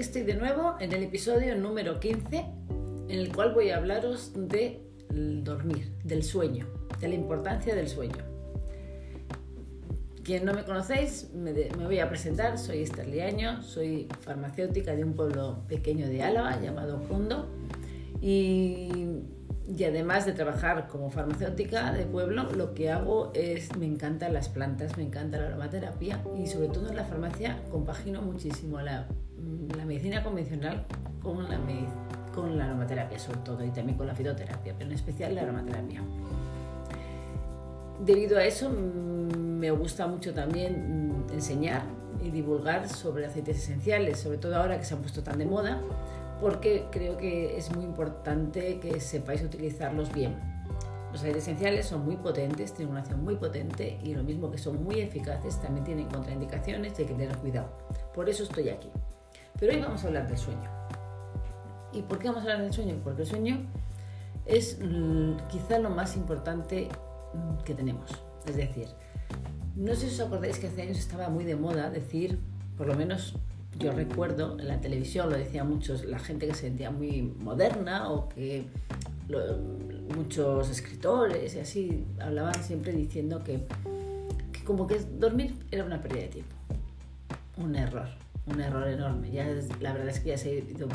estoy de nuevo en el episodio número 15 en el cual voy a hablaros de dormir, del sueño, de la importancia del sueño. Quien no me conocéis, me, voy a presentar, soy Esther Liaño, soy farmacéutica de un pueblo pequeño de Álava llamado Condo y y además de trabajar como farmacéutica de pueblo, lo que hago es, me encantan las plantas, me encanta la aromaterapia y sobre todo en la farmacia compagino muchísimo la, la medicina convencional con la, con la aromaterapia sobre todo y también con la fitoterapia, pero en especial la aromaterapia. Debido a eso me gusta mucho también enseñar y divulgar sobre aceites esenciales, sobre todo ahora que se han puesto tan de moda porque creo que es muy importante que sepáis utilizarlos bien. Los aceites esenciales son muy potentes, tienen una acción muy potente y lo mismo que son muy eficaces, también tienen contraindicaciones y hay que tener cuidado. Por eso estoy aquí. Pero hoy vamos a hablar del sueño. ¿Y por qué vamos a hablar del sueño? Porque el sueño es quizá lo más importante mm, que tenemos. Es decir, no sé si os acordáis que hace años estaba muy de moda decir, por lo menos yo recuerdo en la televisión, lo decían muchos, la gente que se sentía muy moderna o que muchos escritores y así hablaban siempre diciendo que, como que dormir era una pérdida de tiempo, un error, un error enorme. Ya la verdad es que ya se ha ido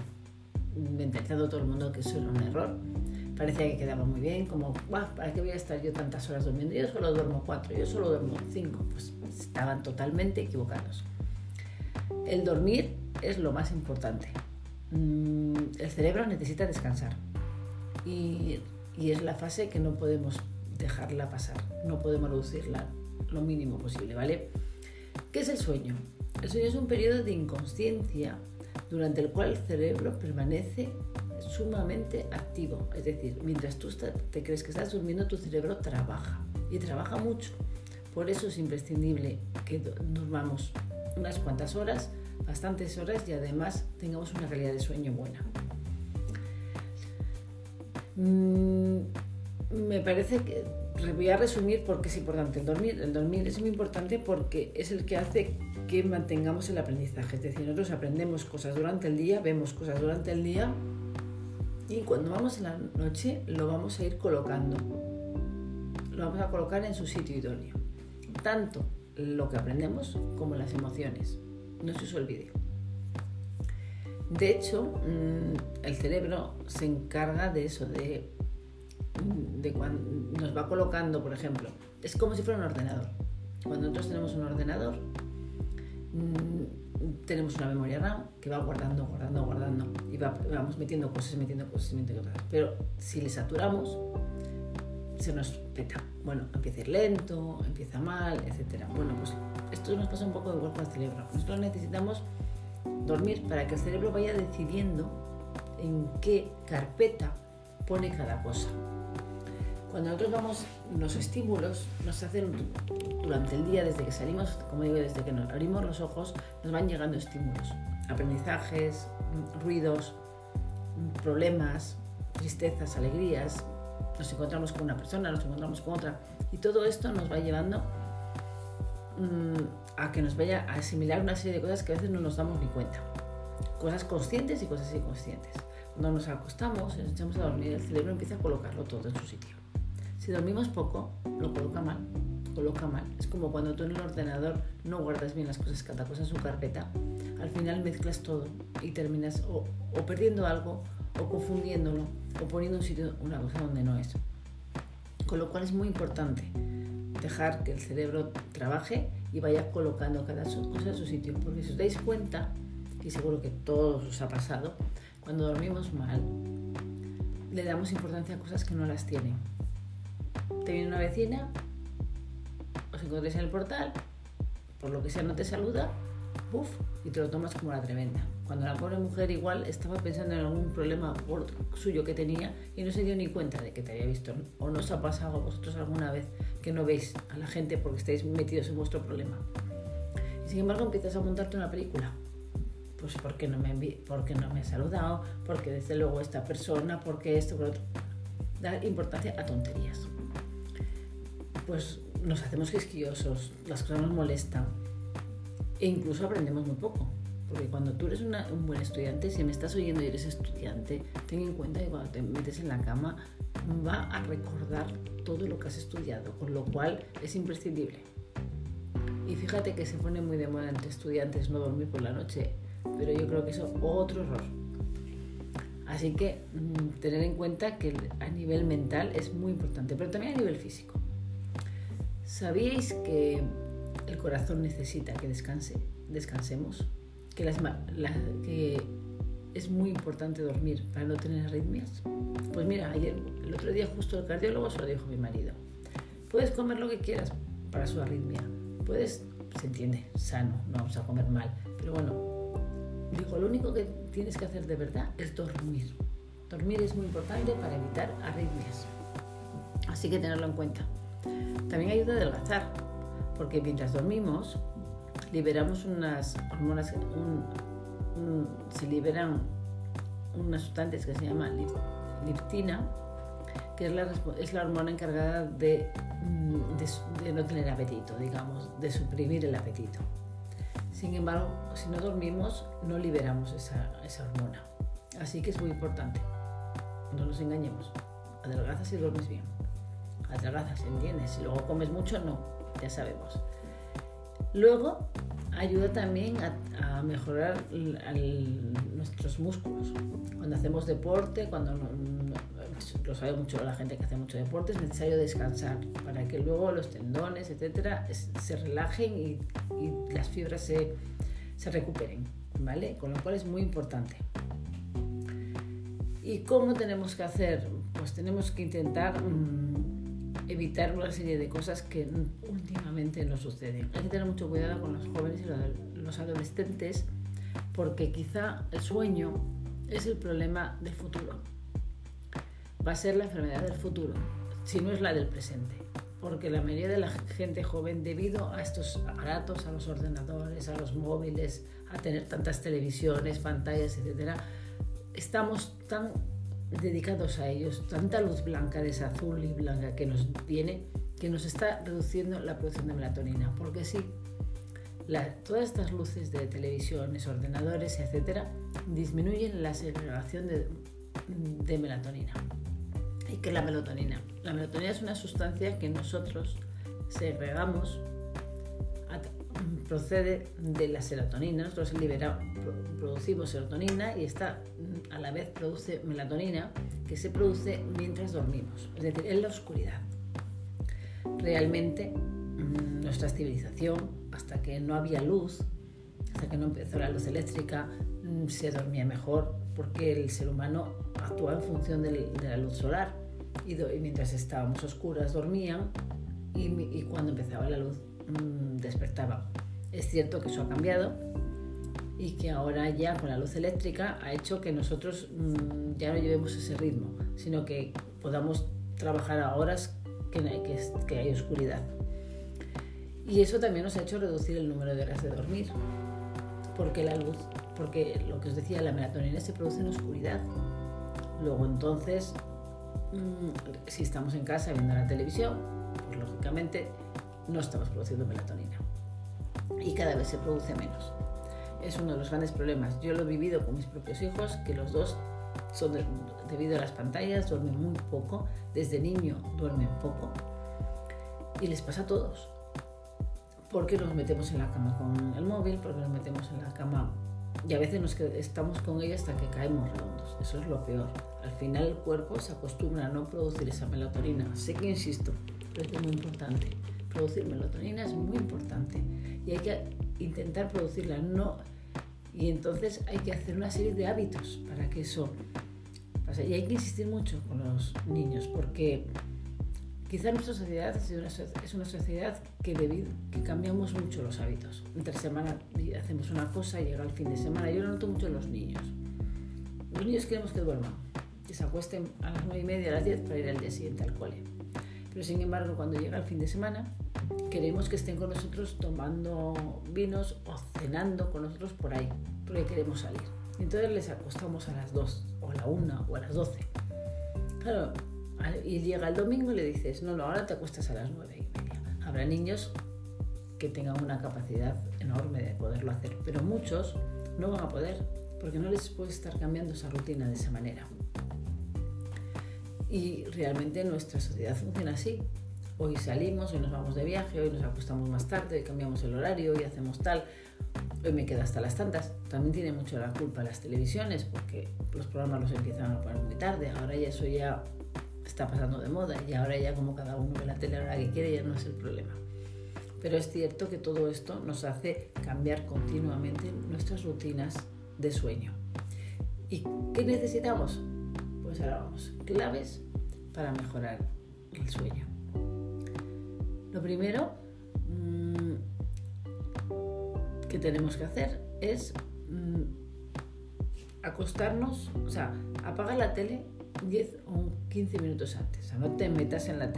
mentalizando todo el mundo que eso era un error. Parecía que quedaba muy bien, como, ¿para qué voy a estar yo tantas horas durmiendo? Yo solo duermo cuatro, yo solo duermo cinco. Pues estaban totalmente equivocados. El dormir es lo más importante. Mm, el cerebro necesita descansar y, es la fase que no podemos dejarla pasar, no podemos reducirla lo mínimo posible, ¿vale? ¿Qué es el sueño? El sueño es un periodo de inconsciencia durante el cual el cerebro permanece sumamente activo. Es decir, mientras tú te crees que estás durmiendo, tu cerebro trabaja y trabaja mucho. Por eso es imprescindible que durmamos unas cuantas horas, bastantes horas y además tengamos una calidad de sueño buena. Mm, me parece que voy a resumir por qué es importante el dormir. El dormir es muy importante porque es el que hace que mantengamos el aprendizaje. Es decir, nosotros aprendemos cosas durante el día, vemos cosas durante el día y cuando vamos en la noche lo vamos a ir colocando. Lo vamos a colocar en su sitio idóneo. Tanto lo que aprendemos como las emociones. No se os olvide. De hecho, mm, el cerebro se encarga de eso, de, de cuando nos va colocando, por ejemplo, es como si fuera un ordenador. Cuando nosotros tenemos un ordenador, mm, tenemos una memoria RAM que va guardando, guardando, guardando y vamos metiendo cosas, metiendo cosas, metiendo cosas. Pero si le saturamos, se nos peta. Bueno, empieza a ir lento, empieza mal, etc. Bueno, pues esto nos pasa un poco igual con el cerebro. Nosotros necesitamos dormir para que el cerebro vaya decidiendo en qué carpeta pone cada cosa. Cuando nosotros vamos, los estímulos nos hacen durante el día, desde que salimos, como digo, desde que nos abrimos los ojos, nos van llegando estímulos, aprendizajes, ruidos, problemas, tristezas, alegrías, nos encontramos con una persona, nos encontramos con otra, y todo esto nos va llevando mm, a que nos vaya a asimilar una serie de cosas que a veces no nos damos ni cuenta. Cosas conscientes y cosas inconscientes. Cuando nos acostamos y nos echamos a dormir, el cerebro empieza a colocarlo todo en su sitio. Si dormimos poco, lo coloca mal, coloca mal. Es como cuando tú en el ordenador no guardas bien las cosas, cada cosa en su carpeta. Al final mezclas todo y terminas o perdiendo algo o confundiéndolo o poniendo un sitio una cosa donde no es. Con lo cual es muy importante dejar que el cerebro trabaje y vaya colocando cada cosa en su sitio. Porque si os dais cuenta, y seguro que todos os ha pasado, cuando dormimos mal, le damos importancia a cosas que no las tienen. Te viene una vecina, os encontréis en el portal, por lo que sea no te saluda, ¡buf! y te lo tomas como la tremenda. Cuando la pobre mujer igual estaba pensando en algún problema suyo que tenía y no se dio ni cuenta de que te había visto. O no os ha pasado a vosotros alguna vez que no veis a la gente porque estáis metidos en vuestro problema. Y sin embargo empiezas a montarte una película. Pues porque no me, porque no me ha saludado, porque desde luego esta persona, porque esto, por otro. Da importancia a tonterías. Pues nos hacemos quisquillosos, las cosas nos molestan e incluso aprendemos muy poco porque cuando tú eres un buen estudiante, si me estás oyendo y eres estudiante, ten en cuenta que cuando te metes en la cama va a recordar todo lo que has estudiado, con lo cual es imprescindible. Y fíjate que se pone muy de moda entre estudiantes no dormir por la noche, pero yo creo que eso es otro error. Así que mm, tener en cuenta que a nivel mental es muy importante, pero también a nivel físico. ¿Sabíais que el corazón necesita que descanse, descansemos? Que, que es muy importante dormir para no tener arritmias. Pues mira, ayer, el otro día justo el cardiólogo se lo dijo mi marido. Puedes comer lo que quieras para su arritmia. Puedes, se entiende, sano, no vamos a comer mal. Pero bueno, digo, lo único que tienes que hacer de verdad es dormir. Dormir es muy importante para evitar arritmias. Así que tenerlo en cuenta. También ayuda a adelgazar, porque mientras dormimos liberamos unas hormonas, se liberan unas sustancias que se llama liptina, que es la, es la hormona encargada mm, de, de, no tener apetito, digamos, de suprimir el apetito. Sin embargo, si no dormimos, no liberamos esa, esa hormona. Así que es muy importante. No nos engañemos. Adelgazas y duermes bien. Adelgazas, ¿entiendes? Si luego comes mucho, no. Ya sabemos. Luego, ayuda también a, mejorar nuestros músculos. Cuando hacemos deporte, cuando lo sabe mucho la gente que hace mucho deporte, es necesario descansar para que luego los tendones, etcétera, se relajen y, las fibras se, recuperen, ¿vale? Con lo cual es muy importante. ¿Y cómo tenemos que hacer? Pues tenemos que intentar mm, evitar una serie de cosas que últimamente no suceden. Hay que tener mucho cuidado con los jóvenes y los adolescentes porque quizá el sueño es el problema del futuro. Va a ser la enfermedad del futuro, si no es la del presente. Porque la mayoría de la gente joven, debido a estos aparatos, a los ordenadores, a los móviles, a tener tantas televisiones, pantallas, etc., estamos tan dedicados a ellos, tanta luz blanca, de esa azul y blanca que nos viene, que nos está reduciendo la producción de melatonina. Porque sí, todas estas luces de televisiones, ordenadores, etcétera, disminuyen la segregación de, de melatonina. ¿Y qué es la melatonina? La melatonina es una sustancia que nosotros segregamos procede de la serotonina. Nosotros producimos serotonina y esta a la vez produce melatonina que se produce mientras dormimos, es decir, en la oscuridad. Realmente mm, nuestra civilización, hasta que no había luz, hasta que no empezó la luz eléctrica, mm, se dormía mejor porque el ser humano actúa en función de la luz solar y, mientras estábamos oscuras dormían y cuando empezaba la luz Mm, despertaba. Es cierto que eso ha cambiado y que ahora ya con la luz eléctrica ha hecho que nosotros mm, ya no llevemos ese ritmo, sino que podamos trabajar a horas que, hay oscuridad. Y eso también nos ha hecho reducir el número de horas de dormir, porque la luz, porque lo que os decía, la melatonina se produce en oscuridad. Luego entonces, mm, si estamos en casa viendo la televisión, pues lógicamente no estamos produciendo melatonina y cada vez se produce menos. Es uno de los grandes problemas. Yo lo he vivido con mis propios hijos, que los dos son debido a las pantallas, duermen muy poco, desde niño duermen poco y les pasa a todos. Porque nos metemos en la cama con el móvil, porque nos metemos en la cama y a veces nos estamos con ellos hasta que caemos redondos. Eso es lo peor. Al final el cuerpo se acostumbra a no producir esa melatonina. Sé que insisto, pero es muy importante producir melatonina es muy importante y hay que intentar producirla. No, y entonces hay que hacer una serie de hábitos para que eso pase. Y hay que insistir mucho con los niños porque quizá nuestra sociedad es una, sociedad que, debido, que cambiamos mucho los hábitos. Entre semana hacemos una cosa y llega el fin de semana. Yo lo noto mucho en los niños. Los niños queremos que duerman, que se acuesten a las nueve y media, a las 10 para ir al día siguiente al cole. Pero sin embargo, cuando llega el fin de semana, queremos que estén con nosotros tomando vinos o cenando con nosotros por ahí, porque queremos salir. Entonces les acostamos a las 2 o a la 1 o a las 12. Claro, y llega el domingo y le dices, no, no, ahora te acuestas a las 9 y media. Habrá niños que tengan una capacidad enorme de poderlo hacer, pero muchos no van a poder, porque no les puede estar cambiando esa rutina de esa manera. Y realmente nuestra sociedad funciona así. Hoy salimos, hoy nos vamos de viaje, hoy nos acostamos más tarde, hoy cambiamos el horario, hoy hacemos tal, hoy me quedo hasta las tantas. También tiene mucho la culpa las televisiones, porque los programas los empiezan a poner muy tarde. Ahora ya eso ya está pasando de moda y ahora ya como cada uno ve la tele a la hora que quiere ya no es el problema. Pero es cierto que todo esto nos hace cambiar continuamente nuestras rutinas de sueño. ¿Y qué necesitamos? Pues ahora vamos, claves para mejorar el sueño. Lo primero mm, que tenemos que hacer es mm, acostarnos, o sea, apagar la tele 10 o 15 minutos antes. O no te metas en la,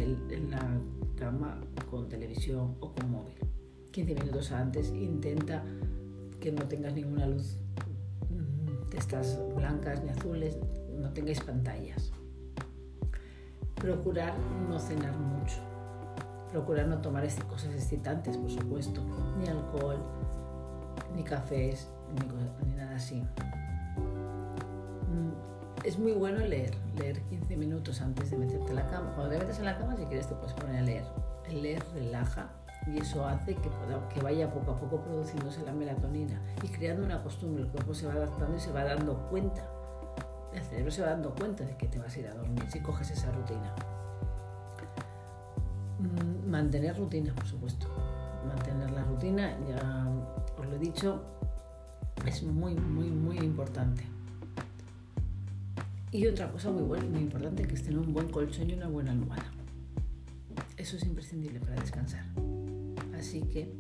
cama con televisión o con móvil. 15 minutos antes intenta que no tengas ninguna luz mm, de estas blancas ni azules, no tengáis pantallas. Procurar no cenar mucho. Procurar no tomar este, cosas excitantes, por supuesto. Ni alcohol, ni cafés, ni, nada así. Mm, es muy bueno leer, leer 15 minutos antes de meterte en la cama. Cuando te metes en la cama, si quieres, te puedes poner a leer. El leer relaja y eso hace que, que vaya poco a poco produciéndose la melatonina y creando una costumbre. El cuerpo se va adaptando y se va dando cuenta. El cerebro se va dando cuenta de que te vas a ir a dormir si coges esa rutina. Mm, mantener rutina, por supuesto. Mantener la rutina, ya os lo he dicho, es muy, muy, muy importante. Y otra cosa muy buena muy importante que es tener un buen colchón y una buena almohada. Eso es imprescindible para descansar. Así que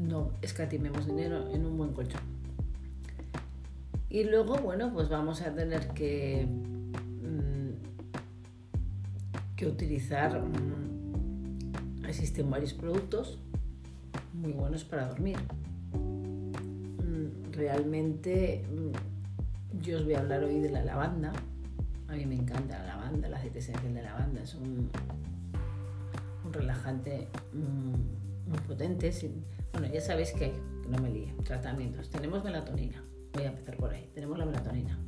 no escatimemos dinero en un buen colchón. Y luego, bueno, pues vamos a tener que, que utilizar, mm, existen varios productos muy buenos para dormir. Mm, realmente yo os voy a hablar hoy de la lavanda. A mí me encanta la lavanda, el aceite esencial de lavanda. Es un, relajante mm, muy potente. bueno, ya sabéis que hay, que no me líe, tratamientos. Tenemos melatonina. Voy a empezar por ahí. Tenemos la melatonina.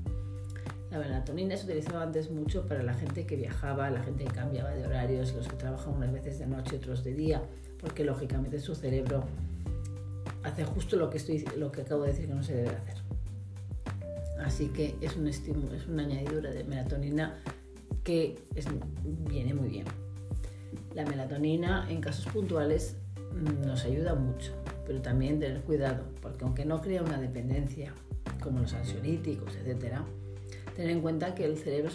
La melatonina se utilizaba antes mucho para la gente que viajaba, la gente que cambiaba de horarios, los que trabajan unas veces de noche, otros de día, porque lógicamente su cerebro hace justo lo que, estoy, lo que acabo de decir que no se debe hacer. Así que es un estímulo, es una añadidura de melatonina que viene muy bien. La melatonina en casos puntuales nos ayuda mucho, pero también tener cuidado, porque aunque no crea una dependencia como los ansiolíticos, etc., tener en cuenta que el cerebro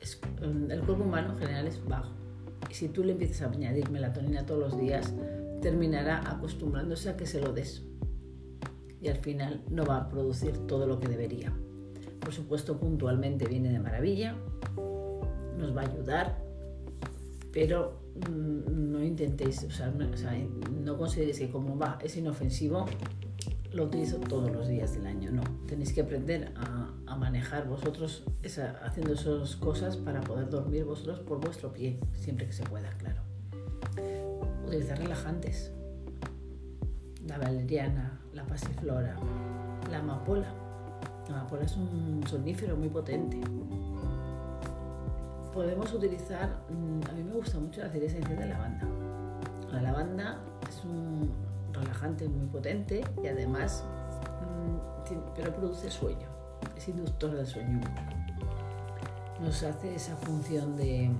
es, el cuerpo humano en general es bajo. Y si tú le empiezas a añadir melatonina todos los días, terminará acostumbrándose a que se lo des y al final no va a producir todo lo que debería. Por supuesto, puntualmente viene de maravilla, nos va a ayudar, pero mm, no intentéis, o sea, no, consideréis que como va, es inofensivo, lo utilizo todos los días del año. No, tenéis que aprender a, manejar vosotros haciendo esas cosas para poder dormir vosotros por vuestro pie, siempre que se pueda, claro. Utilizar relajantes, la valeriana, la pasiflora, la amapola. La amapola es un sonífero muy potente. Podemos utilizar, mm, a mí me gusta mucho la aceite esencial de lavanda. La lavanda es un relajante muy potente y además, mm, pero produce sueño, es inductor del sueño. Nos hace esa función de,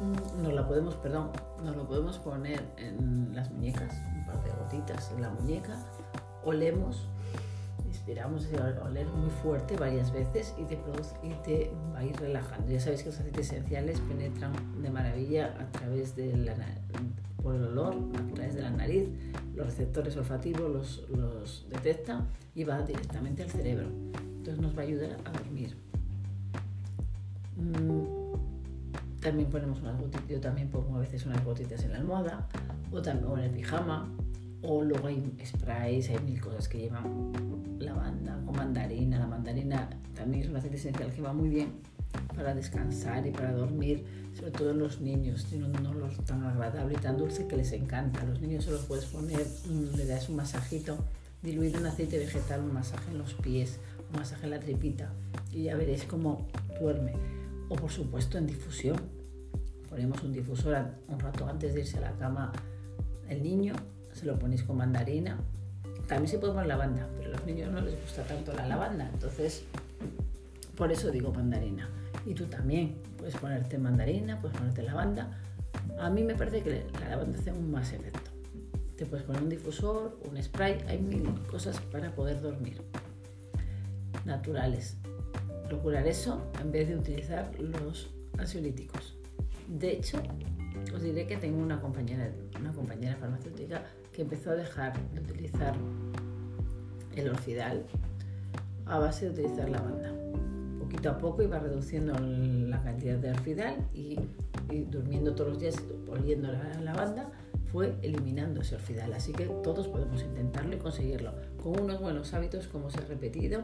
mm, nos la podemos, perdón, nos lo podemos poner en las muñecas, un par de gotitas en la muñeca, olemos, inspiramos ese oler muy fuerte varias veces y te, produce, y te va a ir relajando. Ya sabéis que los aceites esenciales penetran de maravilla a través de la, por el olor, a través de la nariz, los receptores olfativos los, los detecta y va directamente al cerebro. Entonces nos va a ayudar a dormir. Mm, también ponemos unas gotitas, yo también pongo a veces unas gotitas en la almohada o también en el pijama. O luego hay sprays, hay mil cosas que llevan lavanda o mandarina. La mandarina también es un aceite esencial que va muy bien para descansar y para dormir, sobre todo en los niños, tiene un olor tan agradable y tan dulce que les encanta. A los niños se los puedes poner, le das un masajito, diluido en aceite vegetal, un masaje en los pies, un masaje en la tripita y ya veréis cómo duerme. O por supuesto en difusión. Ponemos un difusor un rato antes de irse a la cama el niño, se lo ponéis con mandarina. También se puede poner lavanda, pero a los niños no les gusta tanto la lavanda, entonces por eso digo mandarina. Y tú también puedes ponerte mandarina, puedes ponerte lavanda. A mí me parece que la lavanda hace un más efecto. Te puedes poner un difusor, un spray, hay mil cosas para poder dormir. Naturales. Procurar eso en vez de utilizar los ansiolíticos. De hecho, os diré que tengo una compañera, una compañera farmacéutica que empezó a dejar de utilizar el orfidal a base de utilizar lavanda poquito a poco iba reduciendo la cantidad de orfidal y, durmiendo todos los días, oliendo la lavanda, fue eliminando ese orfidal. Así que todos podemos intentarlo y conseguirlo. Con unos buenos hábitos, como os he repetido,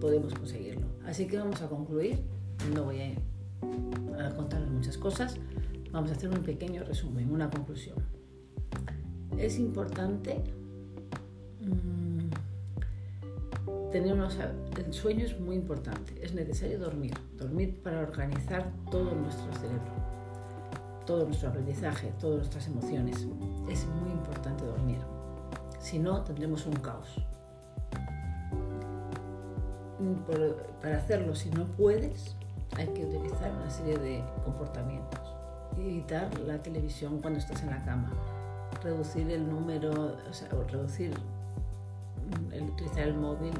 podemos conseguirlo. Así que vamos a concluir. No voy a, contarles muchas cosas. Vamos a hacer un pequeño resumen, una conclusión. Es importante... Mm, tener unos, el sueño es muy importante, es necesario dormir, dormir para organizar todo nuestro cerebro, todo nuestro aprendizaje, todas nuestras emociones. Es muy importante dormir, si no tendremos un caos. para hacerlo, si no puedes, hay que utilizar una serie de comportamientos. Evitar la televisión cuando estás en la cama, reducir el número, o sea, reducir el utilizar el móvil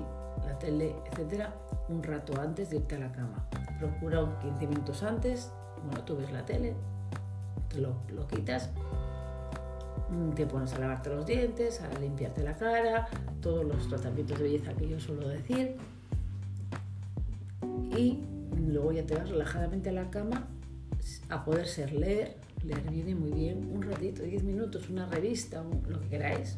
la tele, etcétera, un rato antes de irte a la cama. Procura 15 minutos antes, bueno, tú ves la tele, te lo, lo quitas, mm, te pones a lavarte los dientes, a limpiarte la cara, todos los tratamientos de belleza que yo suelo decir. Y luego ya te vas relajadamente a la cama a poder ser leer, leer viene muy bien, un ratito, 10 minutos, una revista, lo que queráis,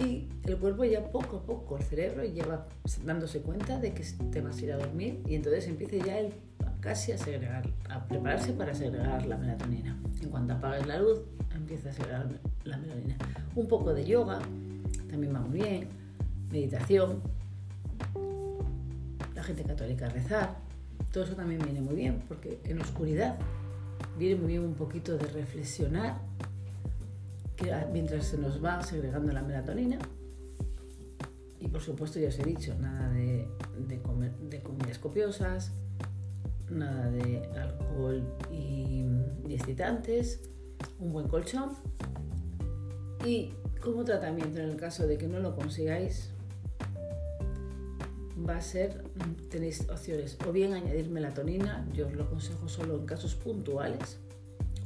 y el cuerpo ya poco a poco, el cerebro lleva dándose cuenta de que te vas a ir a dormir y entonces empieza ya el, casi a segregar, a prepararse para segregar la melatonina. En cuanto apagues la luz, empieza a segregar la melatonina. Un poco de yoga también va muy bien, meditación, la gente católica rezar, todo eso también viene muy bien porque en oscuridad viene muy bien un poquito de reflexionar mientras se nos va segregando la melatonina. Y por supuesto, ya os he dicho, nada de, comer, de comidas copiosas, nada de alcohol y, y excitantes, un buen colchón. Y como tratamiento, en el caso de que no lo consigáis, va a ser, tenéis opciones, o bien añadir melatonina, yo os lo aconsejo solo en casos puntuales,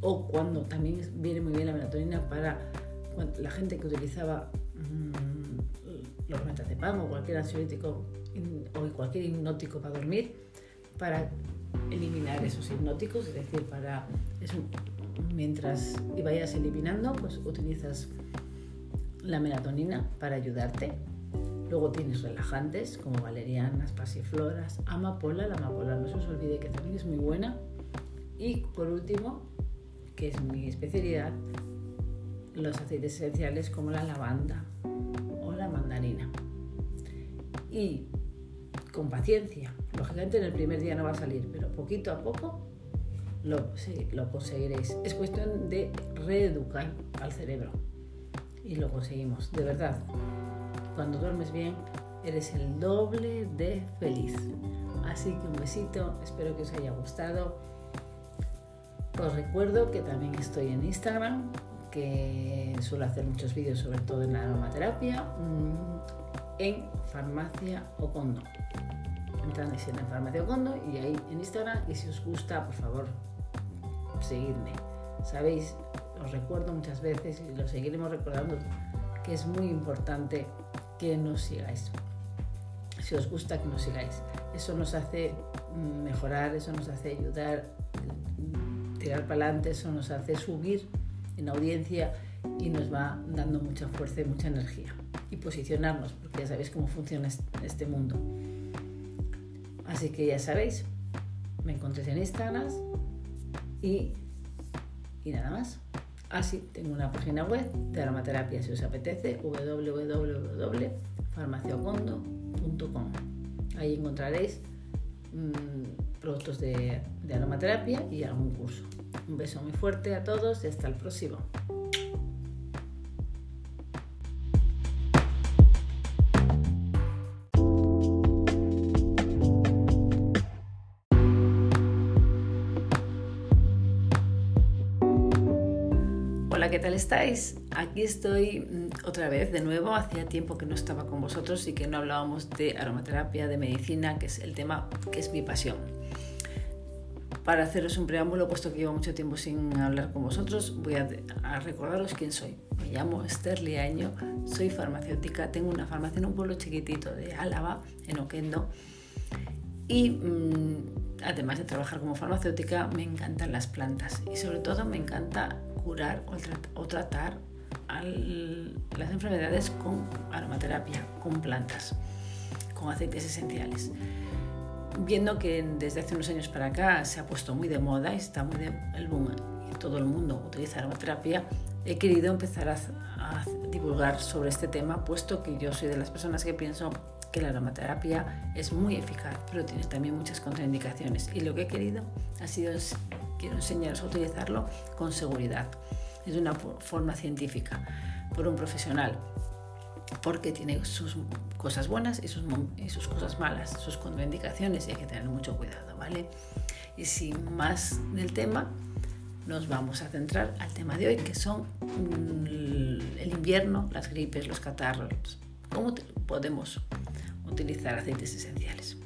o cuando también viene muy bien la melatonina para la gente que utilizaba mmm, los metazepam o cualquier ansiolítico o cualquier hipnótico para dormir, para eliminar esos hipnóticos, es decir, para eso, mientras vayas eliminando, pues utilizas la melatonina para ayudarte. Luego tienes relajantes como valerianas, pasifloras, amapola. La amapola no se os olvide que también es muy buena. Y por último, que es mi especialidad, los aceites esenciales como la lavanda o la mandarina. Y con paciencia, lógicamente en el primer día no va a salir, pero poquito a poco lo, lo conseguiréis. Es cuestión de reeducar al cerebro y lo conseguimos, de verdad. Cuando duermes bien, eres el doble de feliz. Así que un besito, espero que os haya gustado. Os recuerdo que también estoy en Instagram, que suelo hacer muchos vídeos sobre todo en la aromaterapia, mm, en Farmacia Ocondo. Entráis en Farmacia Ocondo y ahí en Instagram y si os gusta, por favor, seguidme. Sabéis, os recuerdo muchas veces y lo seguiremos recordando que es muy importante que nos sigáis. Si os gusta, que nos sigáis. Eso nos hace mejorar, eso nos hace ayudar tirar para adelante, eso nos hace subir en audiencia y nos va dando mucha fuerza y mucha energía. Y posicionarnos, porque ya sabéis cómo funciona este mundo. Así que ya sabéis, me encontréis en Instagram y, y nada más. Así, ah, tengo una página web de aromaterapia si os apetece, www.farmaciocondo.com. Ahí encontraréis mmm, productos de, de aromaterapia y algún curso. Un beso muy fuerte a todos y hasta el próximo. Tal estáis? Aquí estoy mm, otra vez de nuevo. Hacía tiempo que no estaba con vosotros y que no hablábamos de aromaterapia, de medicina, que es el tema que es mi pasión. Para haceros un preámbulo, puesto que llevo mucho tiempo sin hablar con vosotros, voy a, recordaros quién soy. Me llamo Esther Liaño, soy farmacéutica, tengo una farmacia en un pueblo chiquitito de Álava, en Oquendo, y mm, además de trabajar como farmacéutica, me encantan las plantas y sobre todo me encanta curar o, tratar las enfermedades con aromaterapia, con plantas, con aceites esenciales. Viendo que desde hace unos años para acá se ha puesto muy de moda y está muy de el boom y todo el mundo utiliza aromaterapia, he querido empezar a, divulgar sobre este tema, puesto que yo soy de las personas que pienso que la aromaterapia es muy eficaz, pero tiene también muchas contraindicaciones. Y lo que he querido ha sido quiero enseñaros a utilizarlo con seguridad. Es una forma científica, por un profesional, porque tiene sus cosas buenas y sus, y sus cosas malas, sus contraindicaciones y hay que tener mucho cuidado, ¿vale? Y sin más del tema, nos vamos a centrar al tema de hoy, que son mm, el invierno, las gripes, los catarros, cómo podemos utilizar aceites esenciales.